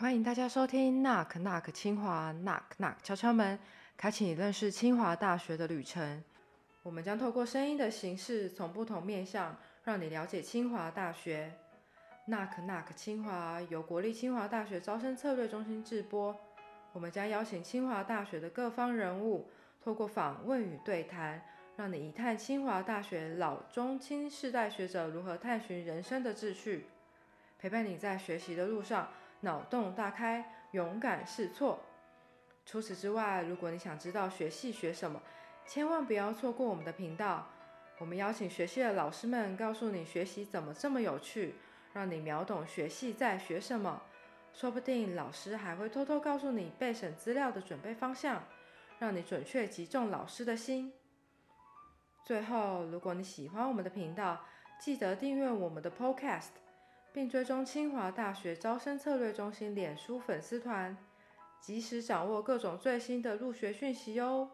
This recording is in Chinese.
欢迎大家收听 Knock Knock 清华 Knock Knock 敲敲门，开启你认识清华大学的旅程。我们将透过声音的形式，从不同面向，让你了解清华大学。Knock Knock 清华由国立清华大学招生策略中心制播。我们将邀请清华大学的各方人物，透过访问与对谈，让你一探清华大学老中青世代学者如何探寻人生的志趣，陪伴你在学习的路上。脑洞大开，勇敢试错。除此之外，如果你想知道学系学什么，千万不要错过我们的频道。我们邀请学系的老师们告诉你学习怎么这么有趣，让你秒懂学系在学什么。说不定老师还会偷偷告诉你备审资料的准备方向，让你准确击中老师的心。最后，如果你喜欢我们的频道，记得订阅我们的 Podcast。并追踪清华大学招生策略中心脸书粉丝团，及时掌握各种最新的入学讯息哦。